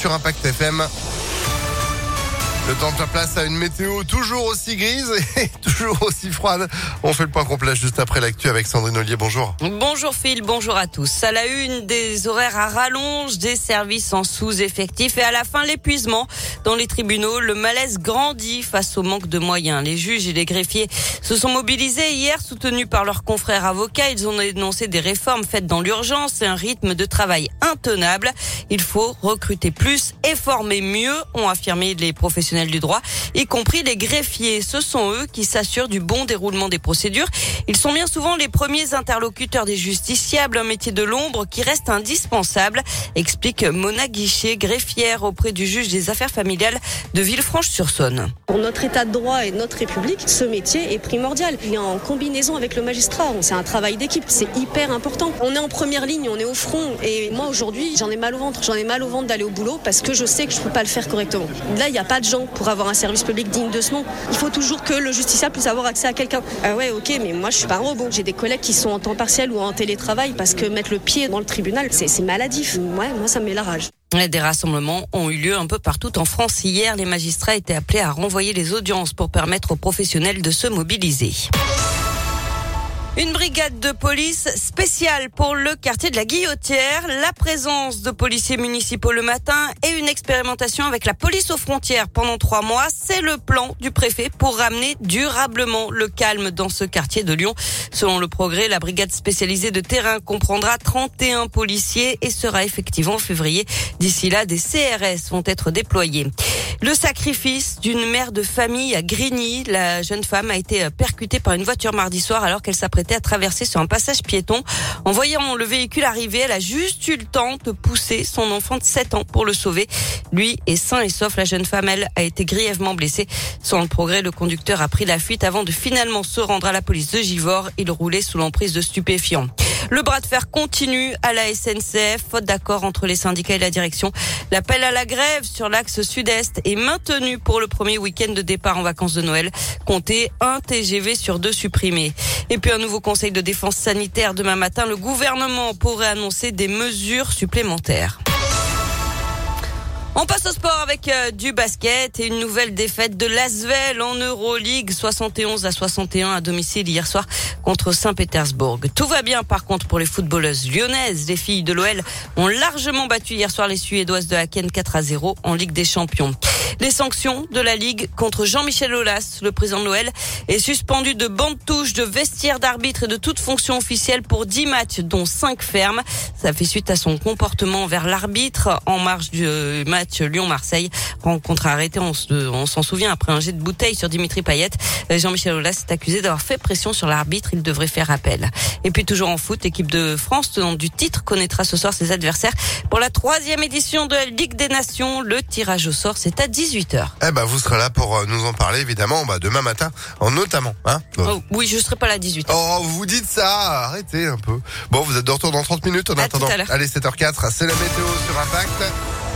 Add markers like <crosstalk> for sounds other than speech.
sur Impact FM. Le temps de faire place à une météo toujours aussi grise et <laughs> toujours aussi froide. On fait le point complet juste après l'actu avec Sandrine Ollier. Bonjour. Bonjour Phil, bonjour à tous. À la une, des horaires à rallonge, des services en sous-effectif et à la fin l'épuisement. Dans les tribunaux, le malaise grandit face au manque de moyens. Les juges et les greffiers se sont mobilisés hier, soutenus par leurs confrères avocats. Ils ont dénoncé des réformes faites dans l'urgence et un rythme de travail intenable. Il faut recruter plus et former mieux, ont affirmé les professionnels du droit, y compris les greffiers. Ce sont eux qui s'assurent du bon déroulement des procédures. Ils sont bien souvent les premiers interlocuteurs des justiciables, un métier de l'ombre qui reste indispensable, explique Mona Guichet, greffière auprès du juge des affaires familiales de Villefranche-sur-Saône. Pour notre état de droit et notre République, ce métier est primordial. Il est en combinaison avec le magistrat. C'est un travail d'équipe. C'est hyper important. On est en première ligne, on est au front. Et moi, aujourd'hui, j'en ai mal au ventre. J'en ai mal au ventre d'aller au boulot parce que je sais que je peux pas le faire correctement. Là, il n'y a pas de gens pour avoir un service public digne de ce nom. Il faut toujours que le justiciable puisse avoir accès à quelqu'un. Ah ouais, ok, mais moi je suis pas un robot. J'ai des collègues qui sont en temps partiel ou en télétravail parce que mettre le pied dans le tribunal, c'est maladif. Ouais, moi ça me met la rage. Des rassemblements ont eu lieu un peu partout en France. Hier, les magistrats étaient appelés à renvoyer les audiences pour permettre aux professionnels de se mobiliser. Une brigade de police spéciale pour le quartier de la Guillotière, la présence de policiers municipaux le matin et une expérimentation avec la police aux frontières pendant trois mois. C'est le plan du préfet pour ramener durablement le calme dans ce quartier de Lyon. Selon le progrès, la brigade spécialisée de terrain comprendra 31 policiers et sera effectivement en février. D'ici là, des CRS vont être déployés. Le sacrifice d'une mère de famille à Grigny. La jeune femme a été percutée par une voiture mardi soir alors qu'elle s'apprêtait à traverser sur un passage piéton. En voyant le véhicule arriver, elle a juste eu le temps de pousser son enfant de 7 ans pour le sauver. Lui est sain et sauf. La jeune femme, elle, a été grièvement blessée. Sans le progrès, le conducteur a pris la fuite avant de finalement se rendre à la police de Givors. Il roulait sous l'emprise de stupéfiants. Le bras de fer continue à la SNCF, faute d'accord entre les syndicats et la direction. L'appel à la grève sur l'axe sud-est est maintenu pour le premier week-end de départ en vacances de Noël. Comptez un TGV sur deux supprimés. Et puis un nouveau conseil de défense sanitaire demain matin. Le gouvernement pourrait annoncer des mesures supplémentaires. On passe au sport avec euh, du basket et une nouvelle défaite de Lasvel en Euroleague 71 à 61 à domicile hier soir contre Saint-Pétersbourg. Tout va bien par contre pour les footballeuses lyonnaises. Les filles de l'OL ont largement battu hier soir les Suédoises de Haken 4 à 0 en Ligue des Champions. Les sanctions de la Ligue contre Jean-Michel Aulas, le président de l'OL, est suspendu de bande touche, de vestiaire d'arbitre et de toute fonction officielle pour 10 matchs, dont 5 fermes. Ça fait suite à son comportement vers l'arbitre en marge du euh, match Lyon-Marseille. Rencontre arrêtée, on s'en souvient, après un jet de bouteille sur Dimitri Payet. Euh, Jean-Michel Aulas est accusé d'avoir fait pression sur l'arbitre. Il devrait faire appel. Et puis toujours en foot, l'équipe de France, tenant du titre, connaîtra ce soir ses adversaires pour la troisième édition de la Ligue des Nations. Le tirage au sort, c'est à 18h. Eh ben, vous serez là pour euh, nous en parler, évidemment, bah, demain matin, en notamment, hein. Oh, oui, je serai pas là à 18h. Oh, vous dites ça, arrêtez un peu. Bon, vous êtes de retour dans 30 minutes en À attendant. Allez, 7h04, c'est la météo sur Impact.